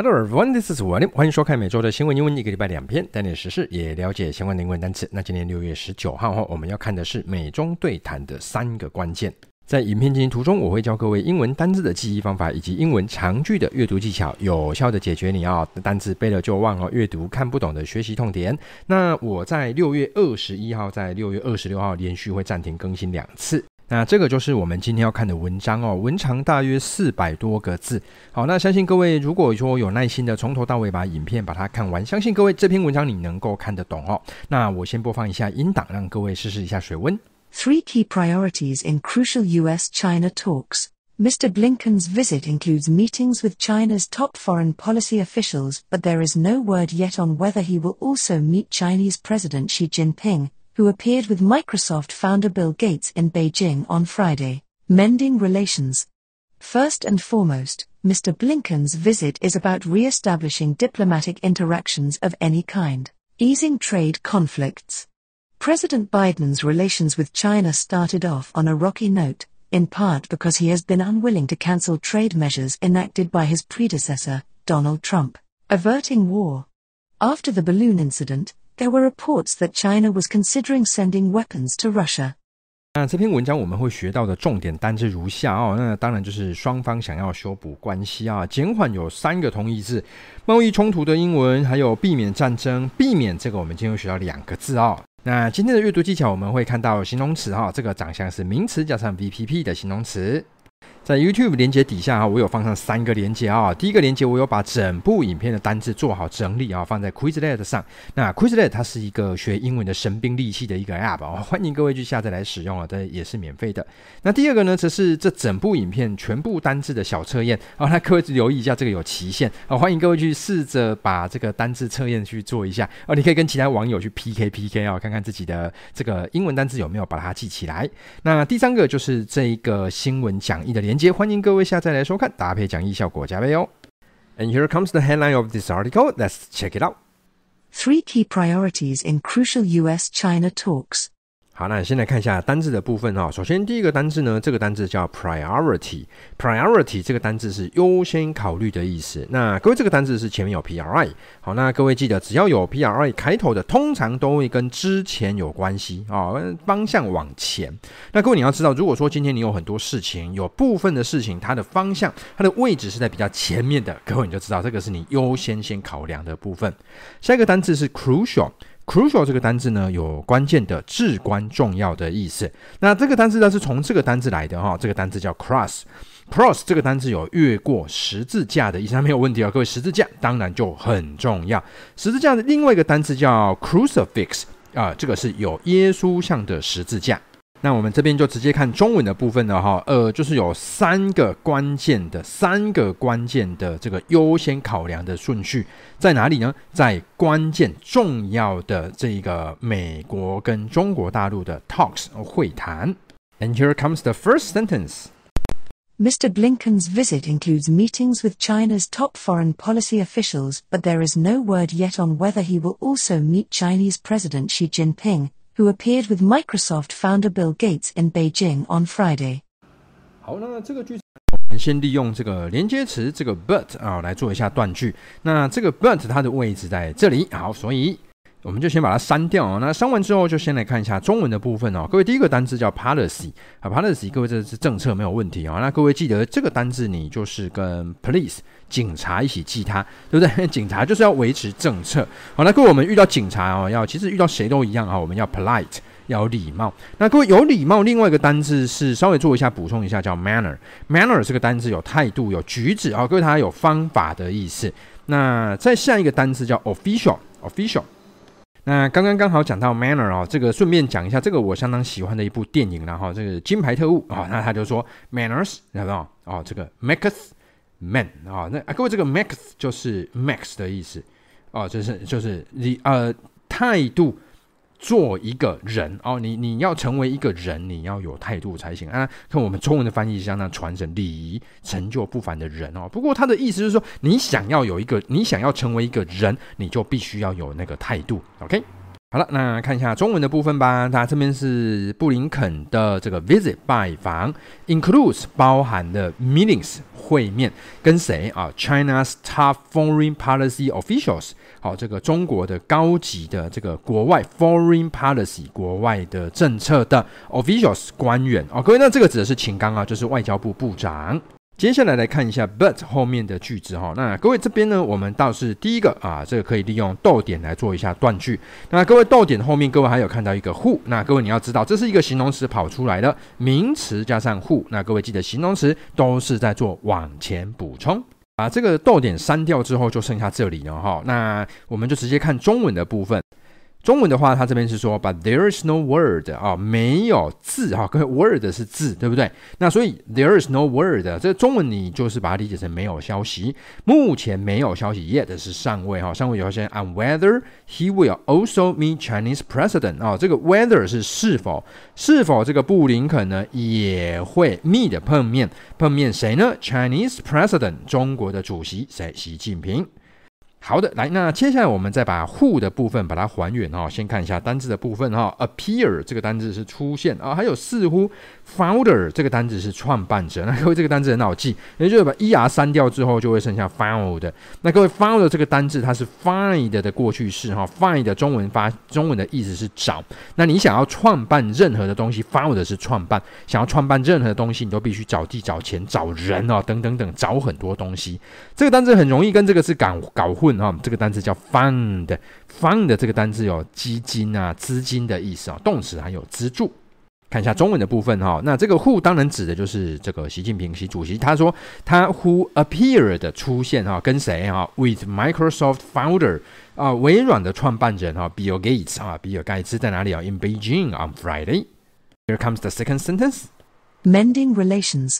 Hello everyone, this is William。欢迎收看每周的新闻英文，一个礼拜两篇，带点时事，也了解相关的英文单词。那今天六月十九号哈，我们要看的是美中对谈的三个关键。在影片进行途中，我会教各位英文单字的记忆方法，以及英文长句的阅读技巧，有效的解决你要单字背了就忘哦，阅读看不懂的学习痛点。那我在六月二十一号，在六月二十六号连续会暂停更新两次。那这个就是我们今天要看的文章哦，文长大约四百多个字。好，那相信各位如果说有耐心的从头到尾把影片把它看完，相信各位这篇文章你能够看得懂哦。那我先播放一下音档，让各位试试一下水温。Three key priorities in crucial U.S.-China talks. Mr. Blinken's visit includes meetings with China's top foreign policy officials, but there is no word yet on whether he will also meet Chinese President Xi Jinping. who appeared with Microsoft founder Bill Gates in Beijing on Friday, mending relations. First and foremost, Mr. Blinken's visit is about re-establishing diplomatic interactions of any kind, easing trade conflicts. President Biden's relations with China started off on a rocky note, in part because he has been unwilling to cancel trade measures enacted by his predecessor, Donald Trump, averting war. After the balloon incident, There were reports that China was considering sending weapons to Russia. 那这篇文章我们会学到的重点单字如下哦，那当然就是双方想要修补关系啊，减缓有三个同义字，贸易冲突的英文，还有避免战争，避免这个我们今天会学到两个字哦。那今天的阅读技巧我们会看到形容词哈，这个长相是名词加上 VPP 的形容词。在 YouTube 连接底下啊，我有放上三个连接啊。第一个连接我有把整部影片的单字做好整理啊，放在 Quizlet 上。那 Quizlet 它是一个学英文的神兵利器的一个 App 啊，欢迎各位去下载来使用啊，这也是免费的。那第二个呢，则是这整部影片全部单字的小测验啊，那各位留意一下，这个有期限啊，欢迎各位去试着把这个单字测验去做一下啊，你可以跟其他网友去 PK PK 啊，看看自己的这个英文单字有没有把它记起来。那第三个就是这一个新闻讲义的连结，欢迎各位下载来收看，搭配讲义效果加倍哦。And here comes the headline of this article. Let's check it out. Three key priorities in crucial U.S.-China talks. 好，那先来看一下单字的部分哈。首先，第一个单字呢，这个单字叫 priority。priority 这个单字是优先考虑的意思。那各位，这个单字是前面有 pri。好，那各位记得，只要有 pri 开头的，通常都会跟之前有关系啊，方向往前。那各位你要知道，如果说今天你有很多事情，有部分的事情，它的方向、它的位置是在比较前面的，各位你就知道这个是你优先先考量的部分。下一个单字是 crucial。Crucial 这个单字呢，有关键的、至关重要的意思。那这个单字呢，是从这个单字来的哈。这个单字叫 cross。Cross 这个单字有越过十字架的意思，它没有问题啊。各位，十字架当然就很重要。十字架的另外一个单字叫 crucifix 啊，这个是有耶稣像的十字架。那我们这边就直接看中文的部分了哈，呃，就是有三个关键的三个关键的这个优先考量的顺序在哪里呢？在关键重要的这个美国跟中国大陆的 talks 会谈。And here comes the first sentence. Mr. Blinken's visit includes meetings with China's top foreign policy officials, but there is no word yet on whether he will also meet Chinese President Xi Jinping. Who appeared with Microsoft founder Bill Gates in Beijing on Friday？好，那这个句子我们先利用这个连接词这个 but 啊来做一下断句。那这个 but 它的位置在这里，好，所以。我们就先把它删掉啊。那删完之后，就先来看一下中文的部分哦。各位，第一个单字叫 policy 啊，policy，各位这是政策没有问题啊。那各位记得这个单字，你就是跟 police 警察一起记它，对不对？警察就是要维持政策。好，那各位我们遇到警察哦，要其实遇到谁都一样啊，我们要 polite，要有礼貌。那各位有礼貌，另外一个单字是稍微做一下补充一下，叫 manner。manner 这个单字有态度、有举止啊，各位它有方法的意思。那再下一个单字叫 official，official。那刚刚刚好讲到 manner 哦，这个顺便讲一下，这个我相当喜欢的一部电影，然后这个《金牌特务》啊，那他就说 manners，知道没有？哦，这个 makes man 啊，那啊各位这个 makes 就是 max 的意思哦，就是就是你呃态度。做一个人哦，你你要成为一个人，你要有态度才行啊。看我们中文的翻译，相当传承礼仪、成就不凡的人哦。不过他的意思是说，你想要有一个，你想要成为一个人，你就必须要有那个态度。OK。好了，那看一下中文的部分吧。它这边是布林肯的这个 visit 拜访，includes 包含的 meetings 会面，跟谁啊？China's top foreign policy officials。好，这个中国的高级的这个国外 foreign policy 国外的政策的 officials 官员哦，各位，那这个指的是秦刚啊，就是外交部部长。接下来来看一下 but 后面的句子哈，那各位这边呢，我们倒是第一个啊，这个可以利用逗点来做一下断句。那各位逗点后面，各位还有看到一个 who，那各位你要知道，这是一个形容词跑出来的名词加上 who，那各位记得形容词都是在做往前补充。把这个逗点删掉之后，就剩下这里了哈。那我们就直接看中文的部分。中文的话，它这边是说，but there is no word 啊，没有字哈，各位 word 是字，对不对？那所以 there is no word，这中文你就是把它理解成没有消息，目前没有消息，yet 是尚未哈，尚未有消息。On whether he will also meet Chinese president 啊，这个 whether 是是否，是否这个布林肯呢也会 meet 碰面，碰面谁呢？Chinese president 中国的主席谁？习近平。好的，来，那接下来我们再把 who 的部分把它还原哈，先看一下单字的部分哈，appear 这个单字是出现啊，还有似乎 founder 这个单字是创办者，那各位这个单字很好记，也就是把 er 删掉之后就会剩下 found。那各位 found 这个单字它是 find 的过去式哈，find 中文发中文的意思是找，那你想要创办任何的东西，found 是创办，想要创办任何的东西，你都必须找地、找钱、找人哦，等等等，找很多东西。这个单字很容易跟这个字搞搞混。问哈，这个单词叫 fund，fund 这个单词有基金啊、资金的意思啊，动词还有资助。看一下中文的部分哈，那这个 who 当然指的就是这个习近平习主席。他说他 who appeared 出现哈，跟谁哈？With Microsoft founder 啊，微软的创办人哈，Bill Gates 啊，比尔盖茨在哪里啊？In Beijing on Friday. Here comes the second sentence. Mending relations.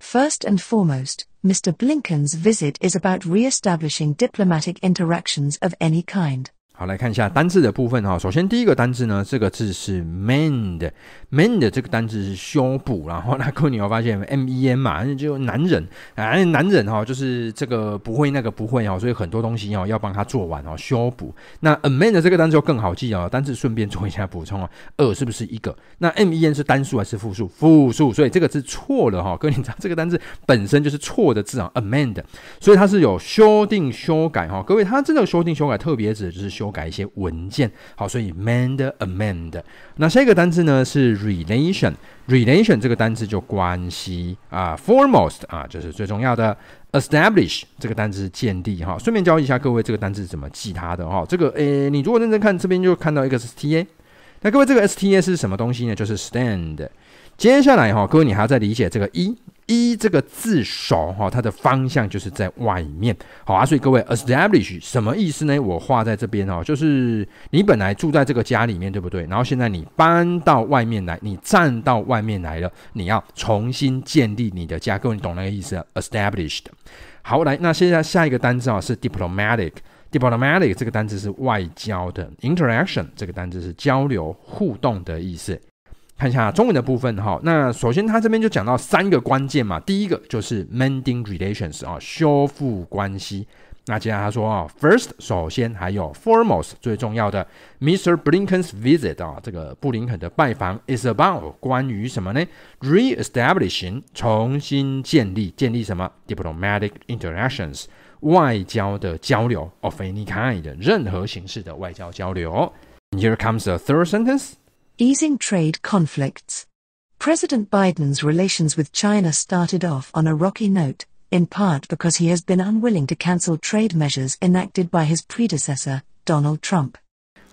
First and foremost, Mr. Blinken's visit is about re-establishing diplomatic interactions of any kind. 好，来看一下单字的部分哈。首先第一个单字呢，这个字是 mend，mend 这个单字是修补。然后那各位你会发现 M E N 嘛，就男人啊，男人哈，就是这个不会那个不会哦，所以很多东西哦要帮他做完哦，修补。那 amend 这个单字就更好记哦，单字顺便做一下补充哦。二是不是一个？那 M E N 是单数还是复数？复数，所以这个字错了哈。各位你知道这个单字本身就是错的字啊，amend，所以它是有修订修改哈。各位，它这个修订修改特别指的就是修。改一些文件，好，所以 mend amend。那下一个单词呢是 relation，relation 这个单词就关系啊，foremost 啊，就是最重要的。establish 这个单词是建立哈，顺便教一下各位这个单词怎么记它的哈。这个诶，你如果认真看这边就看到一个 sta，那各位这个 sta 是什么东西呢？就是 stand。接下来哈，各位你还要再理解这个一。一这个字首哈，它的方向就是在外面，好啊，所以各位 establish 什么意思呢？我画在这边哦，就是你本来住在这个家里面，对不对？然后现在你搬到外面来，你站到外面来了，你要重新建立你的家，各位你懂那个意思？established。好，来，那现在下一个单字啊是 diplomatic，diplomatic 这个单字是外交的，interaction 这个单字是交流互动的意思。看一下中文的部分哈，那首先他这边就讲到三个关键嘛，第一个就是 mending relations 啊，修复关系。那接下来他说啊，first 首先还有 foremost 最重要的，Mr. Blinken's visit 啊，这个布林肯的拜访 is about 关于什么呢？Re-establishing 重新建立，建立什么？Diplomatic interactions 外交的交流 of any kind 任何形式的外交交流。Here comes the third sentence. Easing trade conflicts. President Biden's relations with China started off on a rocky note, in part because he has been unwilling to cancel trade measures enacted by his predecessor, Donald Trump.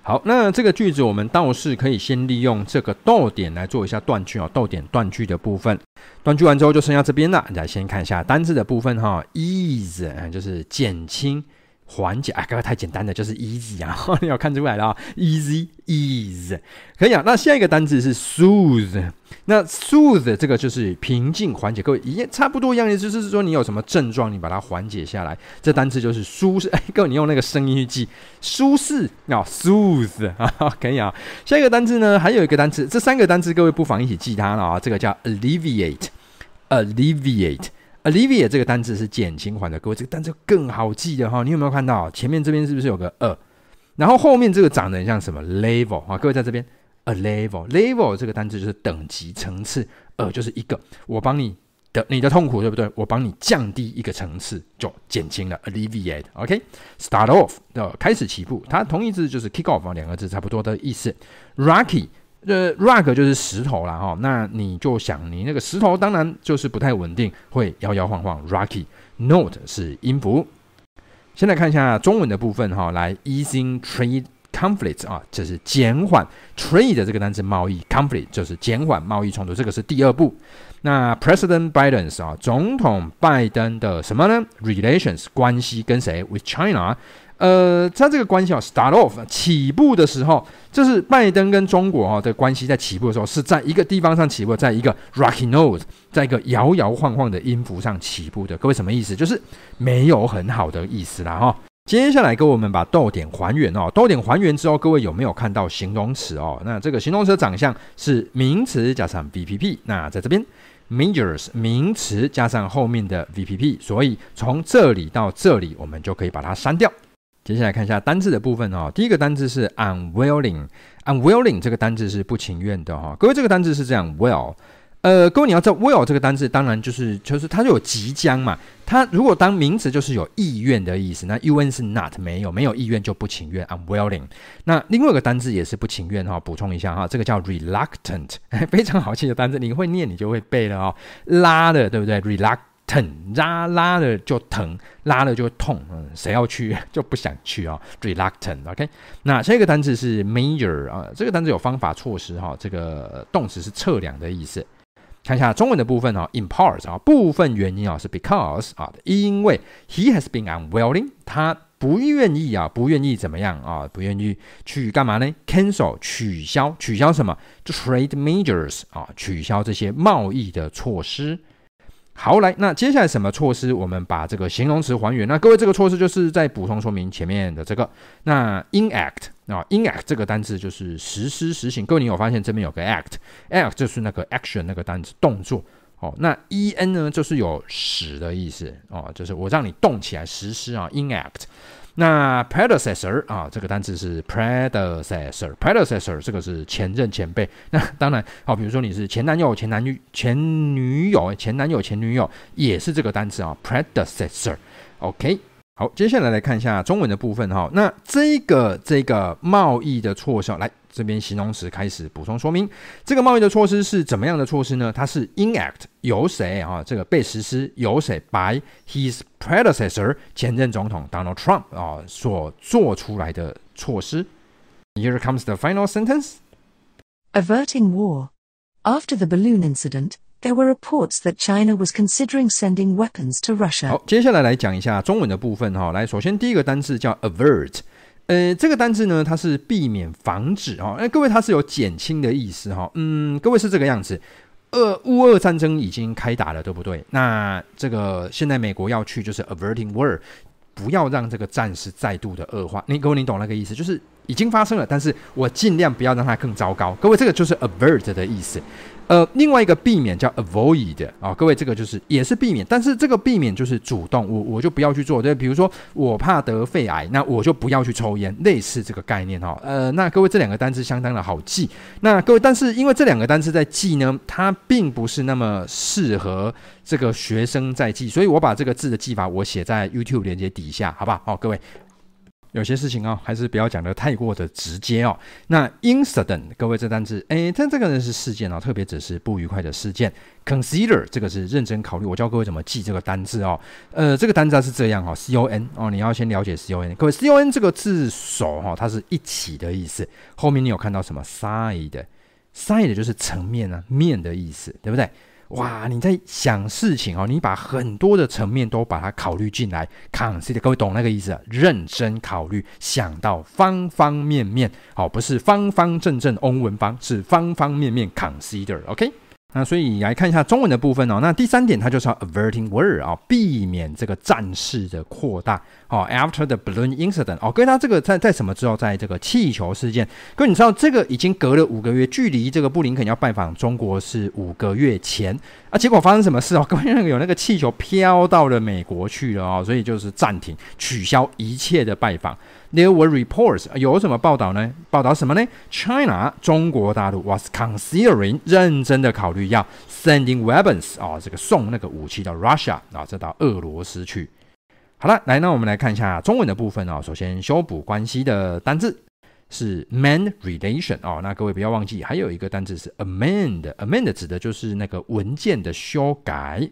好，那这个句子我们倒是可以先利用这个逗点来做一下断句啊，逗点断句的部分。断句完之后就剩下这边了，来先看一下单字的部分哈，ease 就是减轻。 缓解啊，刚刚太简单了，就是 easy 啊，你要看出来了啊，easy ease 可以啊。那下一个单词是 soothe，那 soothe 这个就是平静缓解，各位一样差不多一样的，就是说你有什么症状，你把它缓解下来，这单词就是舒适。哎，各位你用那个声音去记，舒适啊，soothe 啊，可以啊。下一个单词呢，还有一个单词，这三个单词各位不妨一起记它了啊，这个叫 alleviate，alleviate Alleviate 这个单字是减轻缓的，各位这个单词更好记的哈。你有没有看到前面这边是不是有个 a？然后后面这个长得很像什么 level 啊？各位在这边 a level，level 这个单词就是等级层次，二，就是一个我帮你的你的痛苦对不对？我帮你降低一个层次，就减轻了 alleviate。OK，start off 的开始起步，它同义字就是 kick off 两个字差不多的意思。Rocky，呃，rock 就是石头啦哈，那你就想你那个石头当然就是不太稳定，会摇摇晃晃。Rocky note 是音符。先来看一下中文的部分哈，来 easing trade conflicts 啊，这是减缓 trade 的这个单词贸易 conflict 就是减缓贸易冲突，这个是第二步。那 President Biden's 啊，总统拜登的什么呢？Relations 关系跟谁？With China。呃，它这个关系啊，start off 起步的时候，就是拜登跟中国啊的关系在起步的时候，是在一个地方上起步，在一个 rocky note，在一个摇摇晃晃的音符上起步的。各位什么意思？就是没有很好的意思啦哈。接下来跟我们把逗点还原哦，逗点还原之后，各位有没有看到形容词哦？那这个形容词的长相是名词加上 VPP，那在这边 majors 名词加上后面的 VPP，所以从这里到这里，我们就可以把它删掉。接下来看一下单字的部分哦。第一个单字是 unwilling，unwilling 这个单字是不情愿的哈。各位，这个单字是这样，will，呃，各位你要知道 will 这个单字，当然就是就是它就有即将嘛。它如果当名词就是有意愿的意思，那 un 是 not 没有没有意愿就不情愿 unwilling。那另外一个单字也是不情愿哈，补充一下哈，这个叫 reluctant，非常好记的单字，你会念你就会背了哦。拉的对不对？reluct 疼拉拉了就疼，拉了就痛，嗯，谁要去 就不想去啊、Reluctant，OK，那这个单词是 major 啊，这个单词有方法措施哈、这个动词是测量的意思。看一下中文的部分、哦、in part 啊，部分原因啊是 because 啊，因为 he has been unwilling，他不愿意啊，不愿意怎么样啊，不愿意去干嘛呢？Cancel 取消取消什么？就 trade measures 啊，取消这些贸易的措施。好，来，那接下来什么措施？我们把这个形容词还原。那各位，这个措施就是在补充说明前面的这个。那 enact 啊，enact 这个单词就是实施、实行。各位，你有发现这边有个 act，act 就是那个 action 那个单词动作。哦，那 en 呢，就是有使的意思哦，就是我让你动起来实施啊，enact。那 predecessor 啊，这个单词是 predecessor，predecessor 这个是前任前辈。那当然，好，比如说你是前男友、前男女、前女友、前男友、前女友，也是这个单词啊，predecessor。OK，好，接下来来看一下中文的部分哈。那这个这个贸易的措施来。这边形容词开始补充说明，这个贸易的措施是怎么样的措施呢？它是 enact 由谁啊？这个被实施由谁？by his predecessor 前任总统 Donald Trump 啊所做出来的措施。Here comes the final sentence. Averting war. After the balloon incident, there were reports that China was considering sending weapons to Russia. 好，接下来来讲一下中文的部分哈。来，首先第一个单词叫 avert。呃，这个单字呢，它是避免、防止哈。哎，各位，它是有减轻的意思哈。嗯，各位是这个样子。俄乌俄战争已经开打了，对不对？那这个现在美国要去就是 averting war，不要让这个战事再度的恶化。你各位，你懂那个意思？就是已经发生了，但是我尽量不要让它更糟糕。各位，这个就是 avert 的意思。呃，另外一个避免叫 avoid 啊、各位这个就是也是避免，但是这个避免就是主动，我我就不要去做，对，比如说我怕得肺癌，那我就不要去抽烟，类似这个概念哈、哦。呃，那各位这两个单词相当的好记，那各位但是因为这两个单词在记呢，它并不是那么适合这个学生在记，所以我把这个字的记法我写在 YouTube 链接底下，好不好？好，各位。有些事情哦，还是不要讲的太过的直接哦。那 incident，各位这单词，诶，它这个人是事件哦，特别只是不愉快的事件。Consider 这个是认真考虑，我教各位怎么记这个单字哦。呃，这个单字是这样哈、哦，C O N 哦，你要先了解 C O N。各位，C O N 这个字首哈，它是一起的意思。后面你有看到什么 side？side 就是层面啊，面的意思，对不对？哇，你在想事情哦，你把很多的层面都把它考虑进来，consider，各位懂那个意思？认真考虑，想到方方面面，好，不是方方正正翁文方，是方方面面 consider，OK？那所以来看一下中文的部分哦。那第三点，它就是要 averting war 啊，避免这个战事的扩大。哦，after the balloon incident，哦，各位，他这个在在什么之后，在这个气球事件，各位你知道这个已经隔了五个月，距离这个布林肯要拜访中国是五个月前啊，结果发生什么事哦？各位，那个有那个气球飘到了美国去了哦，所以就是暂停取消一切的拜访。There were reports，有什么报道呢？报道什么呢？China 中国大陆 was considering 认真的考虑要 sending weapons 啊、哦，这个送那个武器到 Russia 啊、哦，这到俄罗斯去。好了，来，那我们来看一下中文的部分啊、哦。首先，修补关系的单字是 mend relation 哦。那各位不要忘记，还有一个单字是 amend，amend 指的就是那个文件的修改。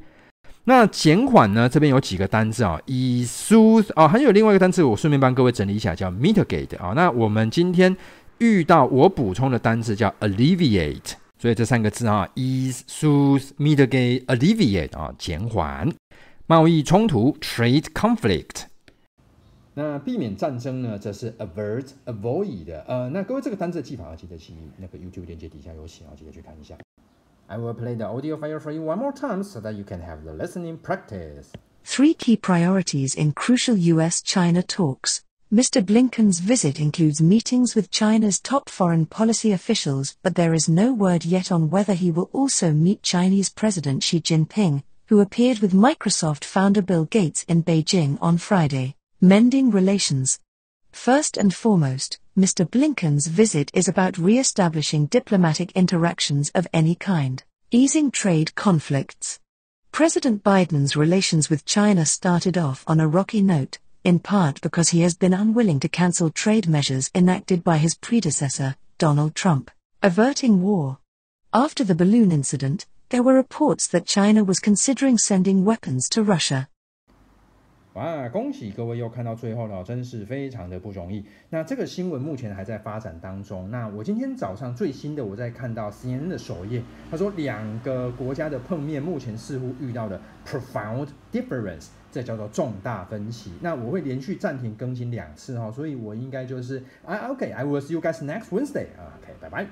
那减缓呢？这边有几个单字啊，ease 啊，还有另外一个单词，我顺便帮各位整理一下，叫 mitigate 啊。那我们今天遇到我补充的单字叫 alleviate，所以这三个字啊，ease、soothe、mitigate、alleviate 啊，减缓贸易冲突 trade conflict。那避免战争呢？这是 avert、avoid。呃，那各位这个单字的记法要记得去那个 YouTube 链接底下有写啊，记得去看一下。I will play the audio file for you one more time so that you can have the listening practice. Three key priorities in crucial US China talks. Mr. Blinken's visit includes meetings with China's top foreign policy officials, but there is no word yet on whether he will also meet Chinese President Xi Jinping, who appeared with Microsoft founder Bill Gates in Beijing on Friday. Mending relations. First and foremost, Mr. Blinken's visit is about re-establishing diplomatic interactions of any kind, easing trade conflicts. President Biden's relations with China started off on a rocky note, in part because he has been unwilling to cancel trade measures enacted by his predecessor, Donald Trump, averting war. After the balloon incident, there were reports that China was considering sending weapons to Russia. 哇！恭喜各位又看到最后了，真是非常的不容易。那这个新闻目前还在发展当中。那我今天早上最新的，我在看到 CNN 的首页，他说两个国家的碰面目前似乎遇到了 profound difference，这叫做重大分歧。那我会连续暂停更新两次哈，所以我应该就是啊 OK，I will see you guys next Wednesday。OK，拜拜。